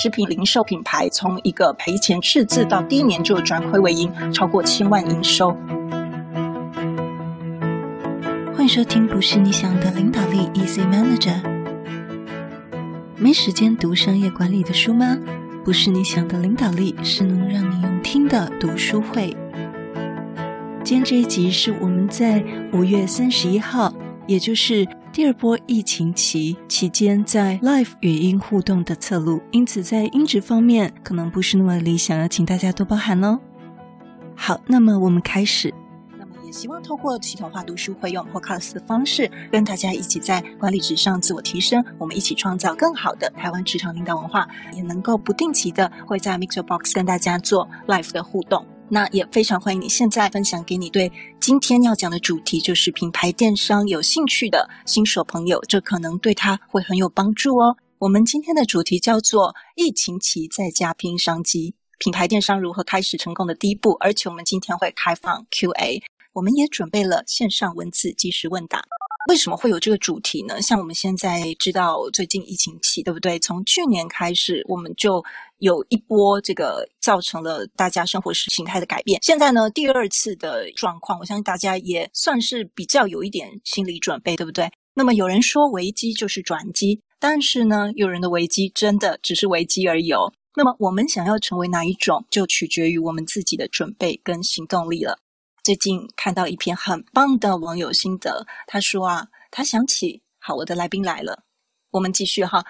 食品零售品牌从一个赔钱赤字到第一年就转亏为盈，超过千万营收。欢迎收听《不是你想的领导力》，Easy Manager。没时间读商业管理的书吗？不是你想的领导力，是能让你用听的读书会。今天这一集是我们在五月三十一号，也就是第二波疫情期期间，在 Live 语音互动的侧录，因此在音质方面可能不是那么理想，要请大家多包涵哦。好，那么我们开始。那么也希望透过系统化读书会，用 Podcast 的方式，跟大家一起在管理职上自我提升，我们一起创造更好的台湾职场领导文化，也能够不定期的会在 MixerBox 跟大家做 Live 的互动。那也非常欢迎你现在分享给你对今天要讲的主题，就是品牌电商有兴趣的新手朋友，这可能对他会很有帮助哦。我们今天的主题叫做“疫情期在家拼商机，品牌电商如何开始成功的第一步”，而且我们今天会开放 Q&A，我们也准备了线上文字即时问答。为什么会有这个主题呢？像我们现在知道最近疫情期，对不对？从去年开始，我们就有一波这个造成了大家生活是形态的改变。现在呢，第二次的状况，我相信大家也算是比较有一点心理准备，对不对？那么有人说危机就是转机，但是呢，有人的危机真的只是危机而已哦。那么我们想要成为哪一种，就取决于我们自己的准备跟行动力了。最近看到一篇很棒的网友心得，他说啊，他想起，好，我的来宾来了，我们继续哈。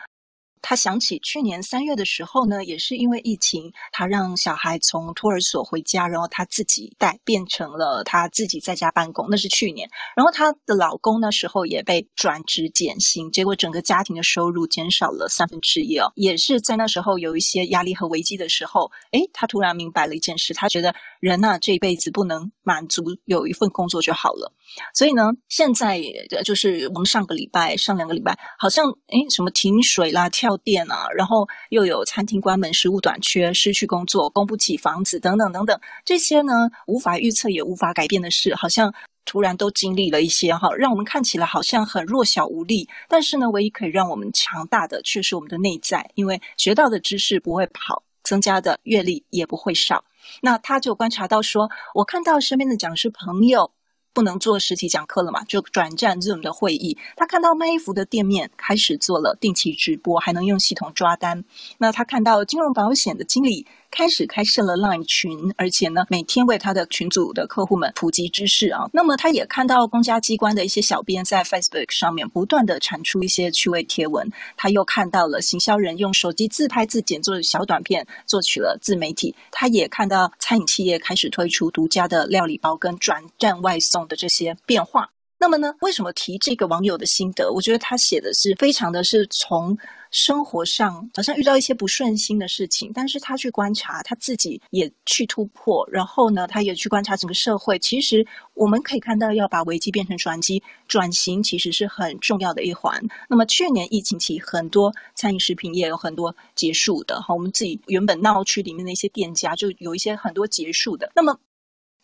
他想起去年三月的时候呢，也是因为疫情，他让小孩从托儿所回家，然后他自己带，变成了他自己在家办公。那是去年，然后她的老公那时候也被转职减薪，结果整个家庭的收入减少了三分之一哦。也是在那时候有一些压力和危机的时候，诶，他突然明白了一件事，他觉得人呐，这一辈子不能满足有一份工作就好了。所以呢，现在也就是我们上个礼拜、上两个礼拜，好像诶，什么停水啦、跳电啊，然后又有餐厅关门、食物短缺、失去工作、供不起房子等等等等，这些呢无法预测也无法改变的事，好像突然都经历了一些哈，让我们看起来好像很弱小无力。但是呢，唯一可以让我们强大的却是我们的内在，因为学到的知识不会跑，增加的阅历也不会少。那他就观察到说，我看到身边的讲师朋友。不能做实体讲课了嘛，就转战 Zoom 的会议。他看到卖衣服的店面开始做了定期直播，还能用系统抓单。那他看到金融保险的经理。开始开设了 Line 群，而且呢，每天为他的群组的客户们普及知识啊。那么，他也看到公家机关的一些小编在 Facebook 上面不断地产出一些趣味贴文。他又看到了行销人用手机自拍自剪做的小短片，做取了自媒体。他也看到餐饮企业开始推出独家的料理包跟转战外送的这些变化。那么呢，为什么提这个网友的心得？我觉得他写的是非常的是从生活上好像遇到一些不顺心的事情，但是他去观察，他自己也去突破，然后呢，他也去观察整个社会。其实我们可以看到，要把危机变成转机，转型其实是很重要的一环。那么去年疫情期，很多餐饮食品业有很多结束的，哈，我们自己原本闹区里面的一些店家就有一些很多结束的。那么。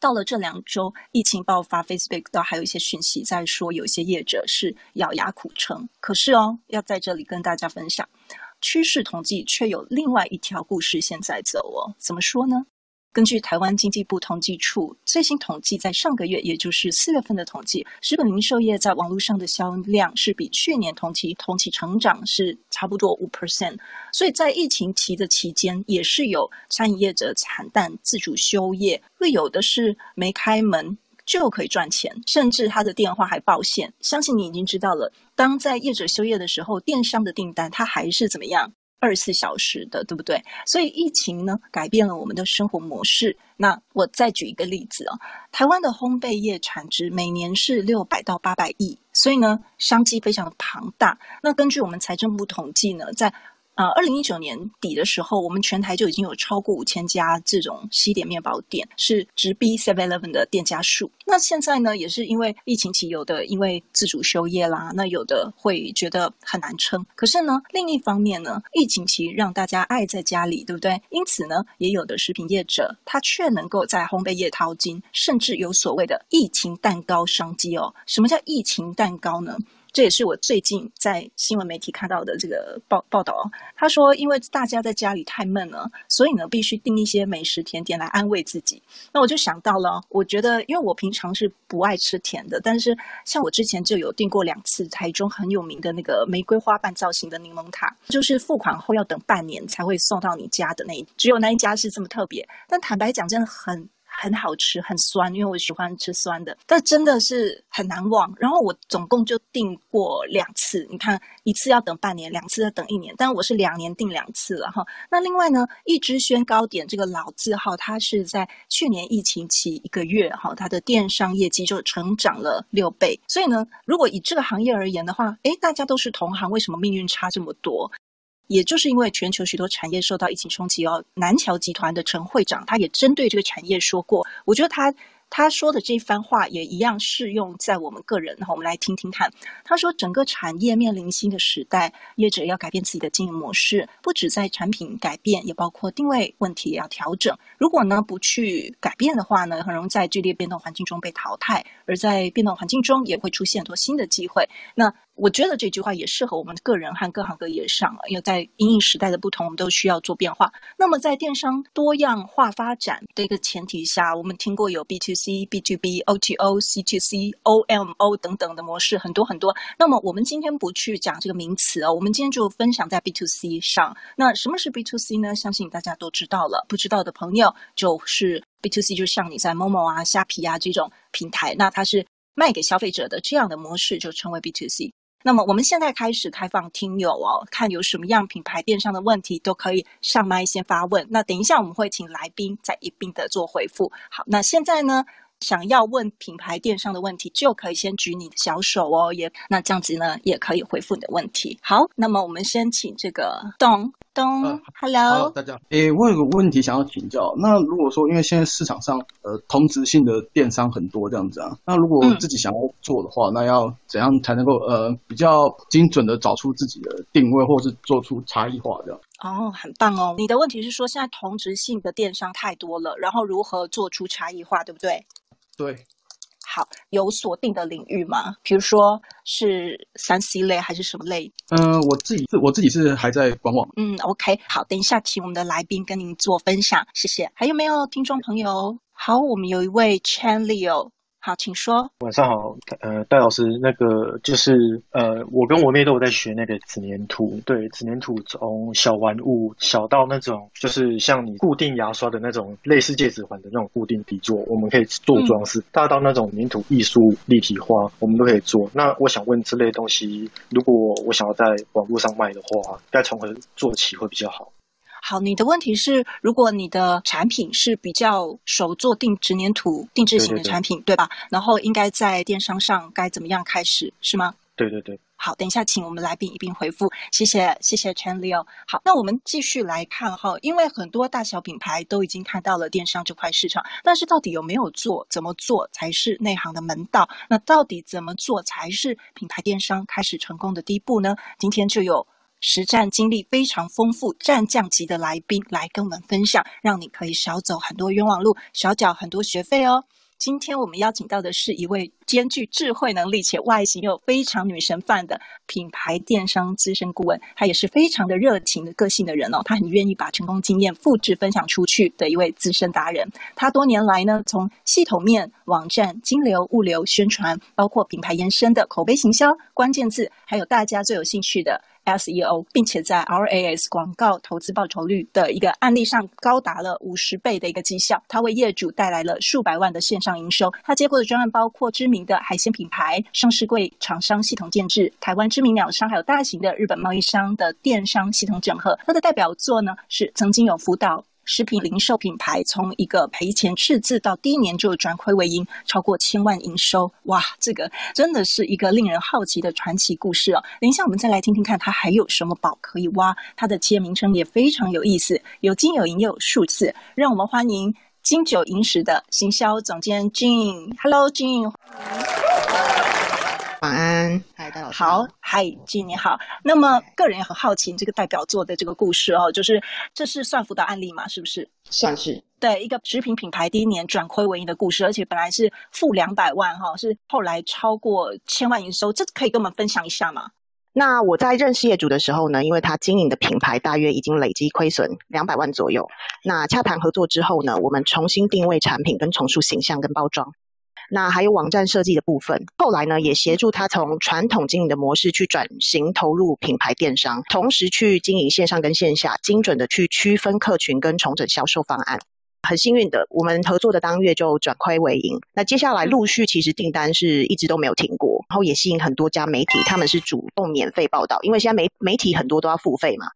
到了这两周，疫情爆发，Facebook 都还有一些讯息在说，有些业者是咬牙苦撑。可是哦，要在这里跟大家分享，趋势统计却有另外一条故事线在走哦。怎么说呢？根据台湾经济部统计处最新统计，在上个月，也就是四月份的统计，食品零售业在网络上的销量是比去年同期同期成长是差不多五 percent。所以在疫情期的期间，也是有餐饮业者惨淡自主休业，会有的是没开门就可以赚钱，甚至他的电话还爆线。相信你已经知道了，当在业者休业的时候，电商的订单它还是怎么样？二十四小时的，对不对？所以疫情呢，改变了我们的生活模式。那我再举一个例子啊，台湾的烘焙业产值每年是六百到八百亿，所以呢，商机非常的庞大。那根据我们财政部统计呢，在啊，二零一九年底的时候，我们全台就已经有超过五千家这种西点面包店，是直逼 Seven Eleven 的店家数。那现在呢，也是因为疫情期，有的因为自主休业啦，那有的会觉得很难撑。可是呢，另一方面呢，疫情期让大家爱在家里，对不对？因此呢，也有的食品业者，他却能够在烘焙业淘金，甚至有所谓的疫情蛋糕商机哦。什么叫疫情蛋糕呢？这也是我最近在新闻媒体看到的这个报报道。他说，因为大家在家里太闷了，所以呢，必须订一些美食甜点来安慰自己。那我就想到了，我觉得，因为我平常是不爱吃甜的，但是像我之前就有订过两次台中很有名的那个玫瑰花瓣造型的柠檬塔，就是付款后要等半年才会送到你家的那，只有那一家是这么特别。但坦白讲，真的很。很好吃，很酸，因为我喜欢吃酸的，但真的是很难忘。然后我总共就订过两次，你看一次要等半年，两次要等一年，但我是两年订两次了哈。那另外呢，一之轩糕点这个老字号，它是在去年疫情期一个月哈，它的电商业绩就成长了六倍。所以呢，如果以这个行业而言的话，诶，大家都是同行，为什么命运差这么多？也就是因为全球许多产业受到疫情冲击哦，南桥集团的陈会长他也针对这个产业说过，我觉得他。他说的这番话也一样适用在我们个人，然后我们来听听看。他说，整个产业面临新的时代，业者要改变自己的经营模式，不止在产品改变，也包括定位问题也要调整。如果呢不去改变的话呢，很容易在剧烈变动环境中被淘汰，而在变动环境中也会出现很多新的机会。那我觉得这句话也适合我们个人和各行各业上，因为在因应时代的不同，我们都需要做变化。那么在电商多样化发展的一个前提下，我们听过有 B to C、B to B、O to O、C to C、O M O 等等的模式，很多很多。那么我们今天不去讲这个名词哦，我们今天就分享在 B to C 上。那什么是 B to C 呢？相信大家都知道了，不知道的朋友就是 B to C，就像你在 Momo 啊、虾皮啊这种平台，那它是卖给消费者的这样的模式，就称为 B to C。那么我们现在开始开放听友哦，看有什么样品牌电商的问题都可以上麦先发问。那等一下我们会请来宾再一并的做回复。好，那现在呢，想要问品牌电商的问题，就可以先举你的小手哦，也那这样子呢，也可以回复你的问题。好，那么我们先请这个东。东、呃、，Hello，大家，诶，我有个问题想要请教。那如果说，因为现在市场上呃同质性的电商很多这样子啊，那如果自己想要做的话，嗯、那要怎样才能够呃比较精准的找出自己的定位，或是做出差异化这样？哦，很棒哦。你的问题是说，现在同质性的电商太多了，然后如何做出差异化，对不对？对。好，有锁定的领域吗？比如说是三 C 类还是什么类？嗯、呃，我自己是我自己是还在观望。嗯，OK，好，等一下请我们的来宾跟您做分享，谢谢。还有没有听众朋友？好，我们有一位 Chen Leo。好，请说。晚上好，呃，戴老师，那个就是呃，我跟我妹都有在学那个纸粘土，对，纸粘土从小玩物小到那种就是像你固定牙刷的那种类似戒指环的那种固定底座，我们可以做装饰；嗯、大到那种粘土艺术立体化，我们都可以做。那我想问，这类东西如果我想要在网络上卖的话，该从何做起会比较好？好，你的问题是，如果你的产品是比较手做定纸黏土定制型的产品，对，吧？然后应该在电商上该怎么样开始，是吗？对对对。好，等一下，请我们来宾一并回复。谢谢，谢谢 Chen Leo。好，那我们继续来看哈，因为很多大小品牌都已经看到了电商这块市场，但是到底有没有做，怎么做才是内行的门道？那到底怎么做才是品牌电商开始成功的第一步呢？今天就有。实战经历非常丰富、战将级的来宾来跟我们分享，让你可以少走很多冤枉路，少缴很多学费哦。今天我们邀请到的是一位兼具智慧能力且外形又非常女神范的品牌电商资深顾问，他也是非常的热情的个性的人哦，他很愿意把成功经验复制分享出去的一位资深达人。他多年来呢，从系统面、网站、金流、物流、宣传，包括品牌延伸的口碑行销、关键字，还有大家最有兴趣的。SEO，并且在 RAS 广告投资报酬率的一个案例上高达了五十倍的一个绩效，他为业主带来了数百万的线上营收。他接过的专案包括知名名的海鲜品牌、上市柜厂商系统建置、台湾知名鸟商，还有大型的日本贸易商的电商系统整合。他的代表作呢，是曾经有辅导。食品零售品牌从一个赔钱赤字到第一年就转亏为盈，超过千万营收，哇，这个真的是一个令人好奇的传奇故事哦。等一下我们再来听听看，它还有什么宝可以挖？它的企业名称也非常有意思，有金有银又有数字。让我们欢迎金九银十的行销总监 Gene。Hello，Gene。晚安，嗨，大老师。好，嗨，，JIN 你好。那么个人也很好奇这个代表作的这个故事哦，就是这是算辅导案例嘛？是不是？算是。对，一个食品品牌第一年转亏为盈的故事，而且本来是负两百万哈，是后来超过千万营收，这可以跟我们分享一下吗？那我在认识业主的时候呢，因为他经营的品牌大约已经累积亏损两百万左右。那洽谈合作之后呢，我们重新定位产品，跟重塑形象跟包装。那还有网站设计的部分，后来呢也协助他从传统经营的模式去转型投入品牌电商，同时去经营线上跟线下，精准的去区分客群跟重整销售方案。很幸运的，我们合作的当月就转亏为盈。那接下来陆续其实订单是一直都没有停过，然后也吸引很多家媒体，他们是主动免费报道，因为现在媒媒体很多都要付费嘛。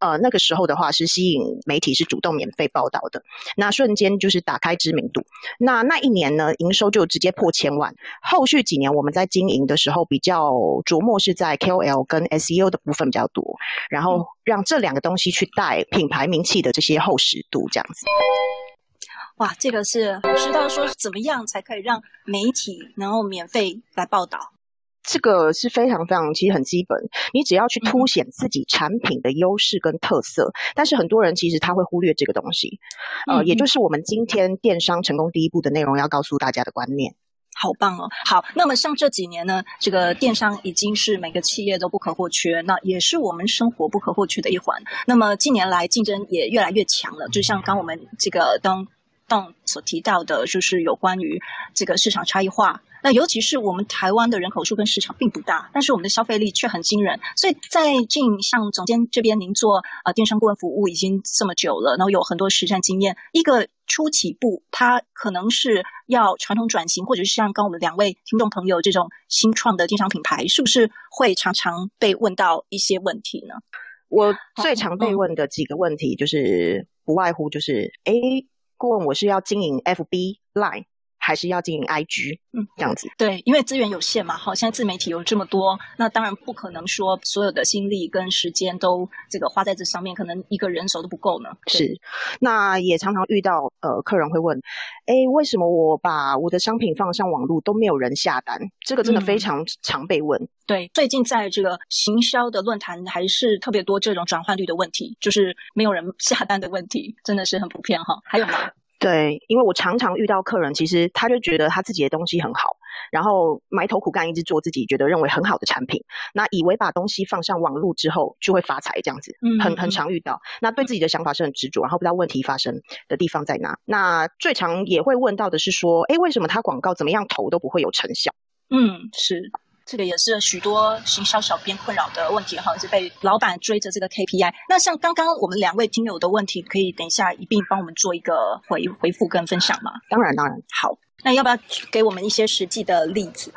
呃，那个时候的话是吸引媒体是主动免费报道的，那瞬间就是打开知名度。那那一年呢，营收就直接破千万。后续几年我们在经营的时候，比较琢磨是在 KOL 跟 SEO 的部分比较多，然后让这两个东西去带品牌名气的这些厚实度，这样子。哇，这个是知道说怎么样才可以让媒体能够免费来报道。这个是非常非常，其实很基本。你只要去凸显自己产品的优势跟特色，但是很多人其实他会忽略这个东西，呃，也就是我们今天电商成功第一步的内容要告诉大家的观念。好棒哦！好，那么像这几年呢，这个电商已经是每个企业都不可或缺，那也是我们生活不可或缺的一环。那么近年来竞争也越来越强了，就像刚我们这个当当所提到的，就是有关于这个市场差异化。那尤其是我们台湾的人口数跟市场并不大，但是我们的消费力却很惊人。所以在进像总监这边，您做呃电商顾问服务已经这么久了，然后有很多实战经验。一个初起步，它可能是要传统转型，或者是像刚我们两位听众朋友这种新创的电商品牌，是不是会常常被问到一些问题呢？我最常被问的几个问题就是不外乎就是，哎，顾问，我是要经营 FB Line。还是要经营 IG，嗯，这样子。对，因为资源有限嘛，好，现在自媒体有这么多，那当然不可能说所有的心力跟时间都这个花在这上面，可能一个人手都不够呢。是，那也常常遇到呃，客人会问，哎，为什么我把我的商品放上网络都没有人下单？这个真的非常常被问。嗯、对，最近在这个行销的论坛还是特别多这种转换率的问题，就是没有人下单的问题，真的是很普遍哈。还有吗？对，因为我常常遇到客人，其实他就觉得他自己的东西很好，然后埋头苦干，一直做自己觉得认为很好的产品，那以为把东西放上网络之后就会发财这样子，嗯，很很常遇到。那对自己的想法是很执着，然后不知道问题发生的地方在哪。那最常也会问到的是说，哎，为什么他广告怎么样投都不会有成效？嗯，是。这个也是许多行销小编困扰的问题哈，是被老板追着这个 KPI。那像刚刚我们两位听友的问题，可以等一下一并帮我们做一个回回复跟分享吗？当然，当然。好，那要不要给我们一些实际的例子？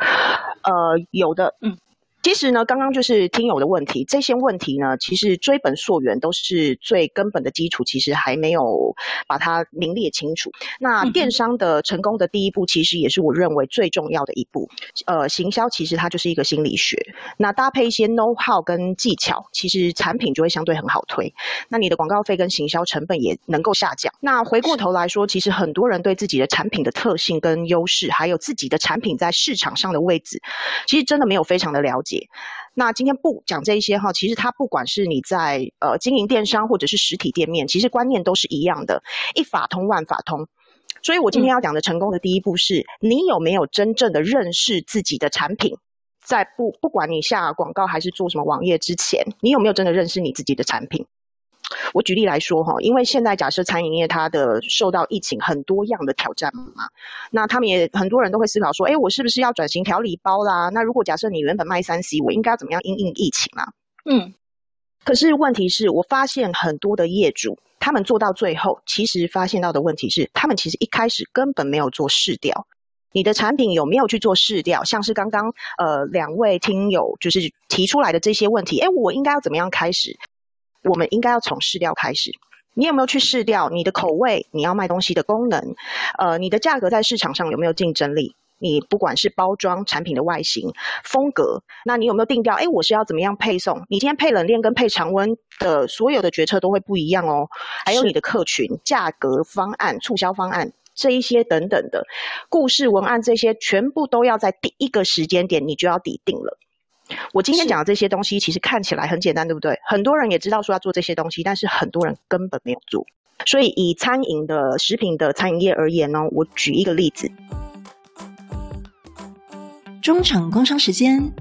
呃，有的，嗯。其实呢，刚刚就是听友的问题，这些问题呢，其实追本溯源都是最根本的基础，其实还没有把它明列清楚。那电商的成功的第一步，其实也是我认为最重要的一步。呃，行销其实它就是一个心理学，那搭配一些 know how 跟技巧，其实产品就会相对很好推。那你的广告费跟行销成本也能够下降。那回过头来说，其实很多人对自己的产品的特性跟优势，还有自己的产品在市场上的位置，其实真的没有非常的了解。那今天不讲这一些哈，其实它不管是你在呃经营电商或者是实体店面，其实观念都是一样的，一法通万法通。所以我今天要讲的成功的第一步是，你有没有真正的认识自己的产品，在不不管你下广告还是做什么网页之前，你有没有真的认识你自己的产品？我举例来说哈，因为现在假设餐饮业它的受到疫情很多样的挑战嘛，那他们也很多人都会思考说，哎，我是不是要转型调理包啦？那如果假设你原本卖三 C，我应该要怎么样应应疫情啊？嗯，可是问题是我发现很多的业主，他们做到最后，其实发现到的问题是，他们其实一开始根本没有做试调，你的产品有没有去做试调？像是刚刚呃两位听友就是提出来的这些问题，哎，我应该要怎么样开始？我们应该要从试调开始。你有没有去试调你的口味？你要卖东西的功能？呃，你的价格在市场上有没有竞争力？你不管是包装、产品的外形、风格，那你有没有定调？诶，我是要怎么样配送？你今天配冷链跟配常温的所有的决策都会不一样哦。还有你的客群、价格方案、促销方案这一些等等的故事文案，这些全部都要在第一个时间点你就要底定了。我今天讲的这些东西，其实看起来很简单，对不对？很多人也知道说要做这些东西，但是很多人根本没有做。所以以餐饮的食品的餐饮业而言呢，我举一个例子。中场工商时间，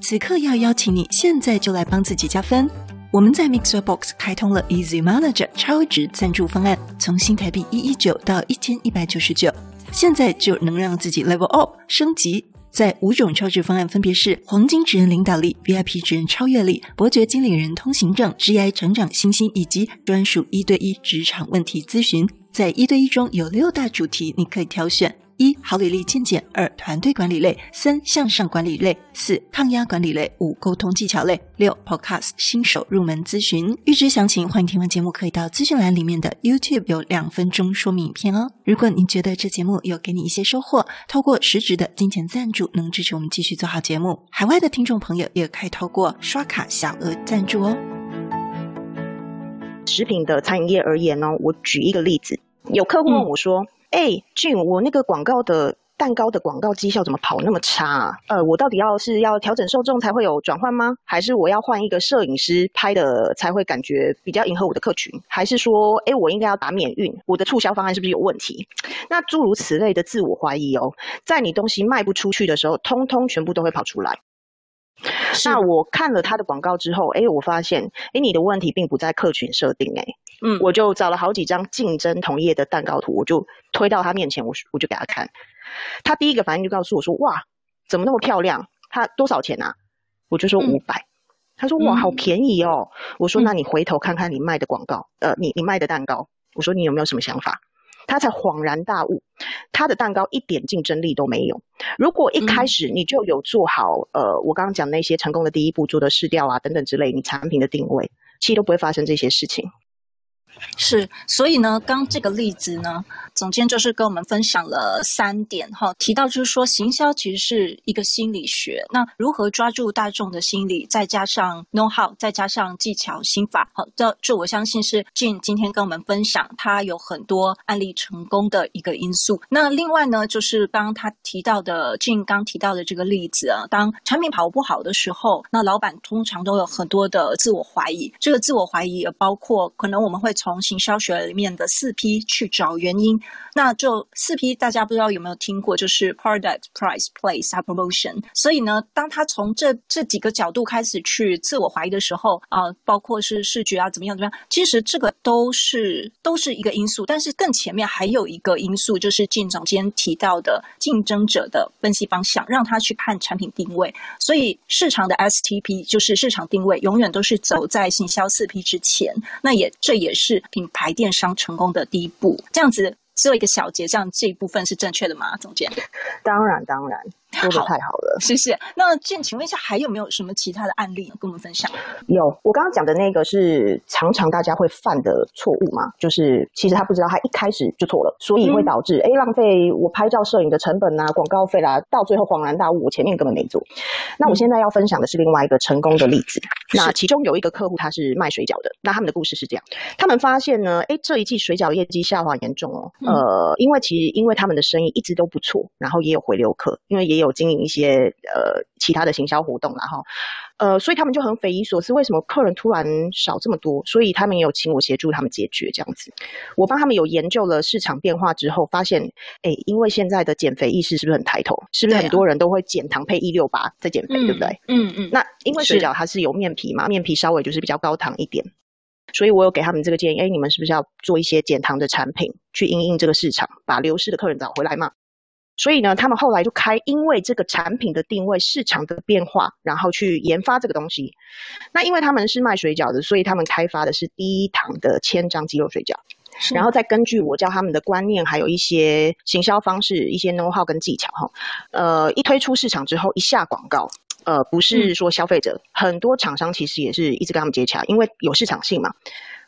此刻要邀请你现在就来帮自己加分。我们在 Mixer Box 开通了 Easy Manager 超值赞助方案，从新台币一一九到一千一百九十九，现在就能让自己 Level Up 升级。在五种超值方案分别是黄金职人领导力、VIP 职人超越力、伯爵经理人通行证、GI 成长星星以及专属一对一职场问题咨询。在一对一中有六大主题，你可以挑选。一、好履历健检；二、团队管理类；三、向上管理类；四、抗压管理类；五、沟通技巧类；六、Podcast 新手入门咨询。预知详情，欢迎听完节目可以到资讯栏里面的 YouTube 有两分钟说明影片哦。如果你觉得这节目有给你一些收获，透过实质的金钱赞助能支持我们继续做好节目。海外的听众朋友也可以透过刷卡小额赞助哦。食品的餐饮业而言呢，我举一个例子，有客户问我说。哎，俊，我那个广告的蛋糕的广告绩效怎么跑那么差啊？呃，我到底要是要调整受众才会有转换吗？还是我要换一个摄影师拍的才会感觉比较迎合我的客群？还是说，哎，我应该要打免运？我的促销方案是不是有问题？那诸如此类的自我怀疑哦，在你东西卖不出去的时候，通通全部都会跑出来。那我看了他的广告之后，哎，我发现，哎，你的问题并不在客群设定，哎。嗯，我就找了好几张竞争同业的蛋糕图，我就推到他面前，我我就给他看。他第一个反应就告诉我说：“哇，怎么那么漂亮？他多少钱啊？”我就说五百。嗯。他说：“哇，好便宜哦。”我说：“那你回头看看你卖的广告，呃，你你卖的蛋糕。”我说：“你有没有什么想法？”他才恍然大悟，他的蛋糕一点竞争力都没有。如果一开始你就有做好，呃，我刚刚讲那些成功的第一步，做的试调啊等等之类，你产品的定位，其实都不会发生这些事情。是，所以呢，刚这个例子呢，总监就是跟我们分享了三点哈，提到就是说，行销其实是一个心理学，那如何抓住大众的心理，再加上 know how，再加上技巧心法，好，这这我相信是 Jim 今天跟我们分享，他有很多案例成功的一个因素。那另外呢，就是刚刚他提到的 Jim 刚提到的这个例子啊，当产品跑不好的时候，那老板通常都有很多的自我怀疑，这个自我怀疑也包括可能我们会从行销学里面的四 P 去找原因，那就四 P 大家不知道有没有听过，就是 Product、Price、Place、Promotion。所以呢，当他从这这几个角度开始去自我怀疑的时候啊、包括是视觉啊怎么样怎么样，其实这个都是都是一个因素。但是更前面还有一个因素，就是进总监提到的竞争者的分析方向，让他去看产品定位。所以市场的 STP 就是市场定位，永远都是走在行销四 P 之前。那也这也是。品牌电商成功的第一步，这样子做一个小结，这样这一部分是正确的吗？总监？当然，当然。说的太好了，谢谢。那建，请问一下，还有没有什么其他的案例跟我们分享？有，我刚刚讲的那个是常常大家会犯的错误嘛，就是其实他不知道他一开始就错了，所以会导致哎、嗯、浪费我拍照摄影的成本啊，广告费啦，到最后恍然大悟，我前面根本没做。那我现在要分享的是另外一个成功的例子。嗯、那其中有一个客户他是卖水饺的，那他们的故事是这样：他们发现呢，哎这一季水饺业绩下滑严重哦，嗯、呃，因为其实因为他们的生意一直都不错，然后也有回流客，因为也有。有经营一些呃其他的行销活动，然后呃，所以他们就很匪夷所思，为什么客人突然少这么多？所以他们也有请我协助他们解决这样子。我帮他们有研究了市场变化之后，发现，哎，因为现在的减肥意识是不是很抬头？是不是很多人都会减糖配一六八在减肥，对不对？嗯嗯。嗯，那因为水饺它是有面皮嘛，面皮稍微就是比较高糖一点，所以我有给他们这个建议，哎，你们是不是要做一些减糖的产品，去应应这个市场，把流失的客人找回来嘛？所以呢，他们后来就开，因为这个产品的定位、市场的变化，然后去研发这个东西。那因为他们是卖水饺的，所以他们开发的是低糖的千张鸡肉水饺。是然后再根据我教他们的观念，还有一些行销方式、一些 know how 跟技巧，哈，呃，一推出市场之后，一下广告，呃，不是说消费者，嗯、很多厂商其实也是一直跟他们接洽，因为有市场性嘛。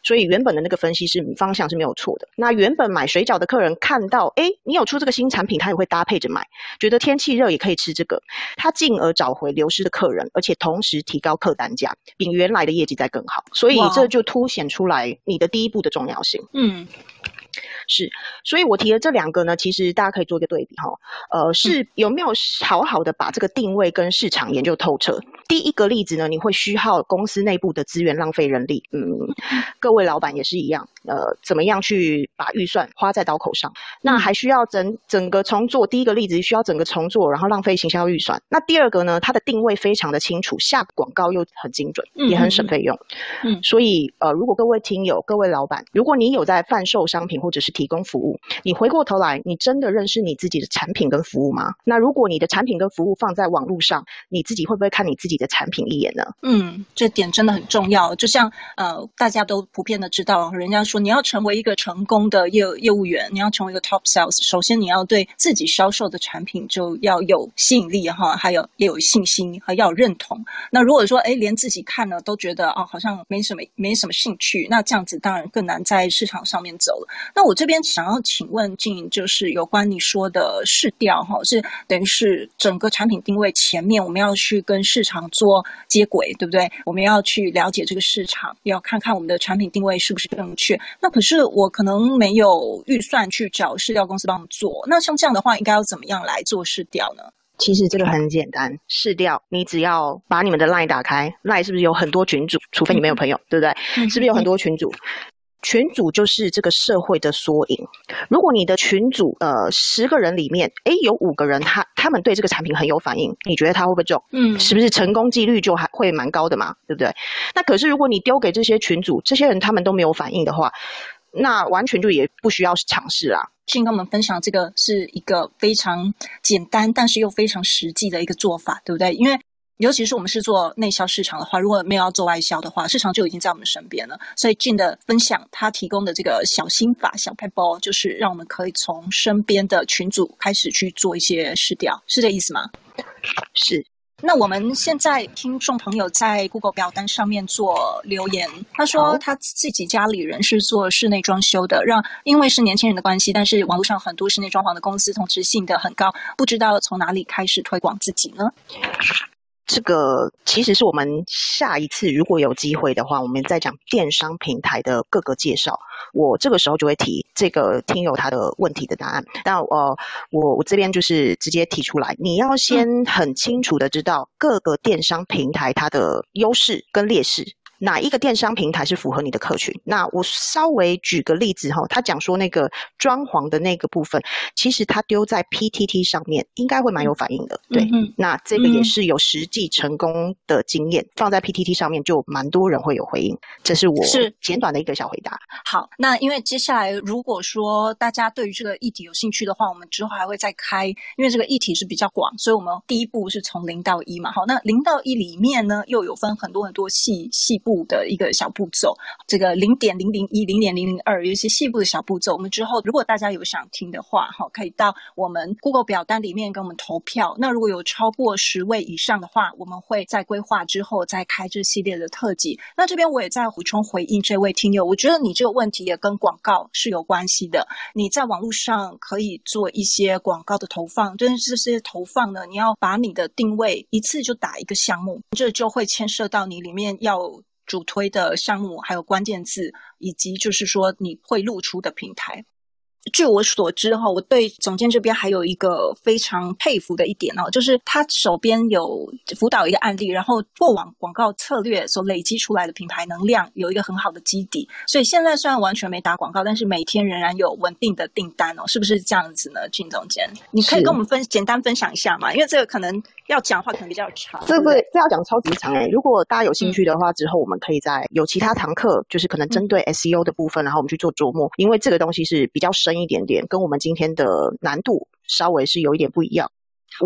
所以原本的那个分析是方向是没有错的。那原本买水饺的客人看到，哎，你有出这个新产品，他也会搭配着买，觉得天气热也可以吃这个，他进而找回流失的客人，而且同时提高客单价，比原来的业绩再更好。所以这就凸显出来你的第一步的重要性。嗯。是，所以我提的这两个呢，其实大家可以做一个对比哈。呃，是有没有好好的把这个定位跟市场研究透彻？第一个例子呢，你会虚耗公司内部的资源，浪费人力。嗯，各位老板也是一样。呃，怎么样去把预算花在刀口上？那还需要整整个重做。第一个例子需要整个重做，然后浪费行销预算。那第二个呢，它的定位非常的清楚，下广告又很精准，也很省费用。嗯，所以呃，如果各位听友、各位老板，如果你有在贩售商品或者是提供服务，你回过头来，你真的认识你自己的产品跟服务吗？那如果你的产品跟服务放在网络上，你自己会不会看你自己的产品一眼呢？嗯，这点真的很重要。就像呃，大家都普遍的知道，人家说你要成为一个成功的业业务员，你要成为一个 top sales，首先你要对自己销售的产品就要有吸引力哈，还有也有信心和要有认同。那如果说哎，连自己看了都觉得哦，好像没什么没什么兴趣，那这样子当然更难在市场上面走了。那我这边想要请问静，就是有关你说的市调哈，是等于是整个产品定位前面我们要去跟市场做接轨，对不对？我们要去了解这个市场，要看看我们的产品定位是不是正确。那可是我可能没有预算去找市调公司帮我做。那像这样的话，应该要怎么样来做市调呢？其实这个很简单，试调你只要把你们的 LINE 打开，LINE 是不是有很多群组？除非你没有朋友，对不对？是不是有很多群组？群组就是这个社会的缩影。如果你的群组呃十个人里面，诶有五个人他他们对这个产品很有反应，你觉得他会不会中？嗯，是不是成功几率就还会蛮高的嘛？对不对？那可是如果你丢给这些群组，这些人他们都没有反应的话，那完全就也不需要尝试啦。先跟我们分享这个是一个非常简单，但是又非常实际的一个做法，对不对？因为尤其是我们是做内销市场的话，如果没有要做外销的话，市场就已经在我们身边了。所以静的分享，他提供的这个小心法、小撇步，就是让我们可以从身边的群组开始去做一些试调，是这意思吗？是。那我们现在听众朋友在 Google 表单上面做留言，他说他自己家里人是做室内装修的，让因为是年轻人的关系，但是网络上很多室内装潢的公司同质性的很高，不知道从哪里开始推广自己呢？这个其实是我们下一次如果有机会的话，我们再讲电商平台的各个介绍。我这个时候就会提这个听友他的问题的答案。那呃，我我这边就是直接提出来，你要先很清楚的知道各个电商平台它的优势跟劣势。哪一个电商平台是符合你的客群？那我稍微举个例子哈，他讲说那个装潢的那个部分，其实他丢在 PTT 上面应该会蛮有反应的，对。嗯、那这个也是有实际成功的经验，嗯、放在 PTT 上面就蛮多人会有回应。这是我是简短的一个小回答。好，那因为接下来如果说大家对于这个议题有兴趣的话，我们之后还会再开，因为这个议题是比较广，所以我们第一步是从零到一嘛。好，那零到一里面呢，又有分很多很多细细。步的一个小步骤，这个零点零零一、零点零零二，有一些细部的小步骤。我们之后如果大家有想听的话，哈，可以到我们 Google 表单里面跟我们投票。那如果有超过十位以上的话，我们会在规划之后再开这系列的特辑。那这边我也在补充回应这位听友，我觉得你这个问题也跟广告是有关系的。你在网络上可以做一些广告的投放，但是这些投放呢，你要把你的定位一次就打一个项目，这就会牵涉到你里面要。主推的项目，还有关键字，以及就是说你会露出的平台。据我所知哈，我对总监这边还有一个非常佩服的一点哦，就是他手边有辅导一个案例，然后过往广告策略所累积出来的品牌能量有一个很好的基底，所以现在虽然完全没打广告，但是每天仍然有稳定的订单哦，是不是这样子呢？靳总监，你可以跟我们分简单分享一下吗？因为这个可能要讲的话可能比较长，这个这要讲超级长哎。如果大家有兴趣的话，之后我们可以在有其他堂课，就是可能针对 SEO 的部分，然后我们去做琢磨，因为这个东西是比较深。一点点，跟我们今天的难度稍微是有一点不一样。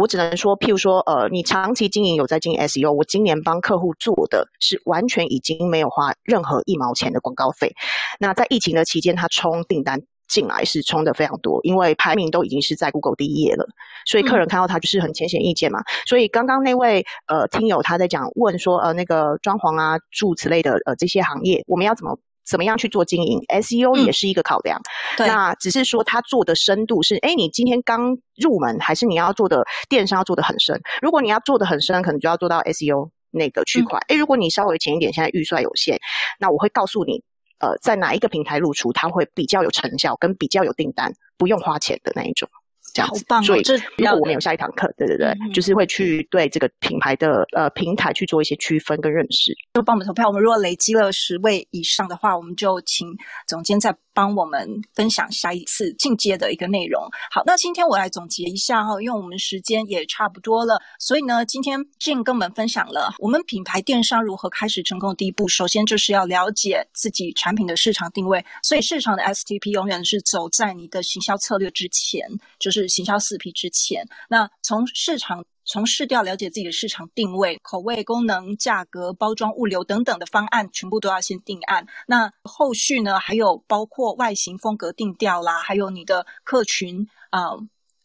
我只能说，譬如说，呃，你长期经营有在经营 SEO，我今年帮客户做的是完全已经没有花任何一毛钱的广告费。那在疫情的期间，他冲订单进来是冲的非常多，因为排名都已经是在 Google 第一页了，所以客人看到它就是很浅显易见嘛。嗯、所以刚刚那位呃听友他在讲问说，呃，那个装潢啊、住此类的呃这些行业，我们要怎么？怎么样去做经营？SEO 也是一个考量。那只是说他做的深度是，哎，你今天刚入门，还是你要做的电商要做的很深？如果你要做的很深，可能就要做到 SEO 那个区块。哎、嗯，如果你稍微浅一点，现在预算有限，那我会告诉你呃，在哪一个平台露出，它会比较有成效，跟比较有订单，不用花钱的那一种。这样子，棒哦、所以这如果我们有下一堂课，对对对，嗯、就是会去对这个品牌的呃平台去做一些区分跟认识。就帮我们投票，我们如果累积了十位以上的话，我们就请总监再帮我们分享下一次进阶的一个内容。好，那今天我来总结一下哈，因为我们时间也差不多了，所以呢，今天 Jean 跟我们分享了我们品牌电商如何开始成功的第一步，首先就是要了解自己产品的市场定位，所以市场的 STP 永远是走在你的行销策略之前，就。是行销四 P 之前，那从市场从市调了解自己的市场定位、口味、功能、价格、包装、物流等等的方案，全部都要先定案。那后续呢，还有包括外形风格定调啦，还有你的客群啊、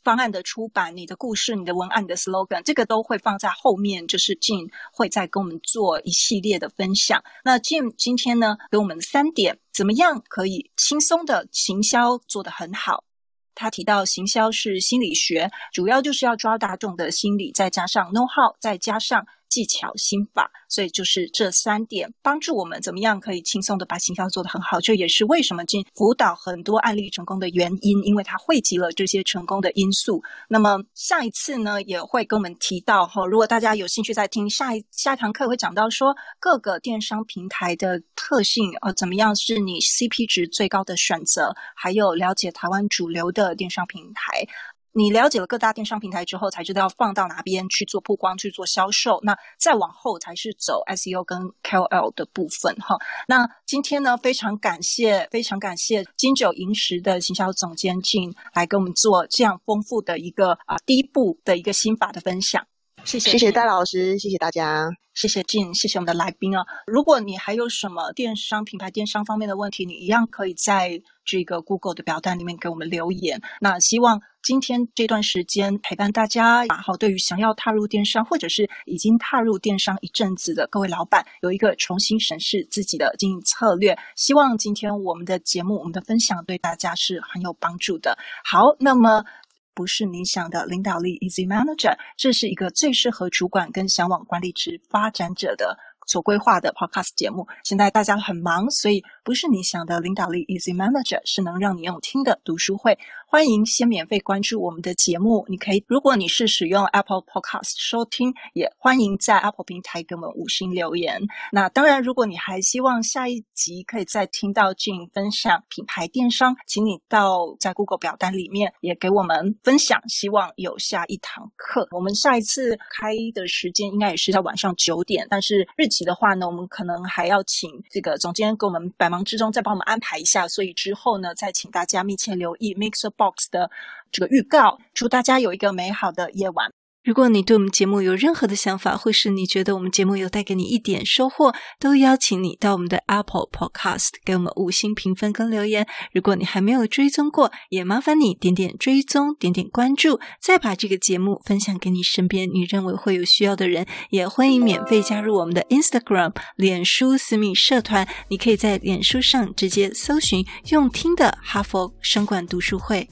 方案的出版、你的故事、你的文案、你的 slogan，这个都会放在后面。就是 Jean 会再跟我们做一系列的分享。那 Jean 今天呢，给我们三点，怎么样可以轻松的行销做得很好？他提到，行销是心理学，主要就是要抓大众的心理，再加上 know how，再加上。技巧心法，所以就是这三点帮助我们怎么样可以轻松的把行销做得很好。这也是为什么进辅导很多案例成功的原因，因为它汇集了这些成功的因素。那么下一次呢，也会跟我们提到哈，如果大家有兴趣再听下一下一堂课会讲到说各个电商平台的特性，呃，怎么样是你 CP 值最高的选择，还有了解台湾主流的电商平台。你了解了各大电商平台之后，才知道要放到哪边去做曝光、去做销售。那再往后才是走 SEO 跟 KOL 的部分哈。那今天呢，非常感谢，非常感谢金九银十的行销总监进来跟我们做这样丰富的一个啊第一步的一个心法的分享。谢谢，谢谢戴老师，谢谢大家，谢谢 Jean，谢谢我们的来宾啊。如果你还有什么电商品牌、电商方面的问题，你一样可以在这个 Google 的表单里面给我们留言。那希望。今天这段时间陪伴大家，然后对于想要踏入电商或者是已经踏入电商一阵子的各位老板，有一个重新审视自己的经营策略。希望今天我们的节目、我们的分享对大家是很有帮助的。好，那么不是你想的领导力，Easy Manager，这是一个最适合主管跟想往管理职发展者的。所规划的 Podcast 节目，现在大家很忙，所以不是你想的领导力 Easy Manager 是能让你用听的读书会。欢迎先免费关注我们的节目，你可以，如果你是使用 Apple Podcast 收听，也欢迎在 Apple 平台给我们五星留言。那当然，如果你还希望下一集可以再听到 Jean 分享品牌电商，请你到在 Google 表单里面也给我们分享。希望有下一堂课，我们下一次开的时间应该也是在晚上九点，但是日期。的话呢，我们可能还要请这个总监给我们百忙之中再帮我们安排一下，所以之后呢，再请大家密切留意 Mixer Box 的这个预告。祝大家有一个美好的夜晚。如果你对我们节目有任何的想法，或是你觉得我们节目有带给你一点收获，都邀请你到我们的 Apple Podcast 给我们五星评分跟留言。如果你还没有追踪过，也麻烦你点点追踪，点点关注，再把这个节目分享给你身边你认为会有需要的人。也欢迎免费加入我们的 Instagram、脸书私密社团，你可以在脸书上直接搜寻“用听的哈佛商管读书会”。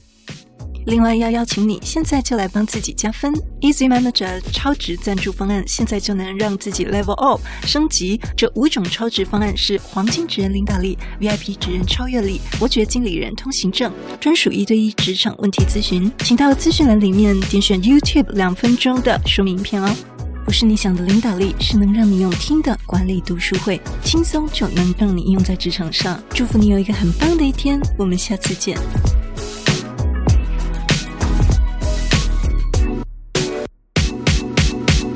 另外要邀请你，现在就来帮自己加分。Easy Manager 超值赞助方案，现在就能让自己 Level Up 升级。这五种超值方案是：黄金职人领导力、VIP 职人超越力、伯爵经理人通行证、专属一对一职场问题咨询。请到资讯栏里面点选 YouTube 两分钟的说明影片哦。不是你想的领导力，是能让你用听的管理读书会，轻松就能让你用在职场上。祝福你有一个很棒的一天，我们下次见。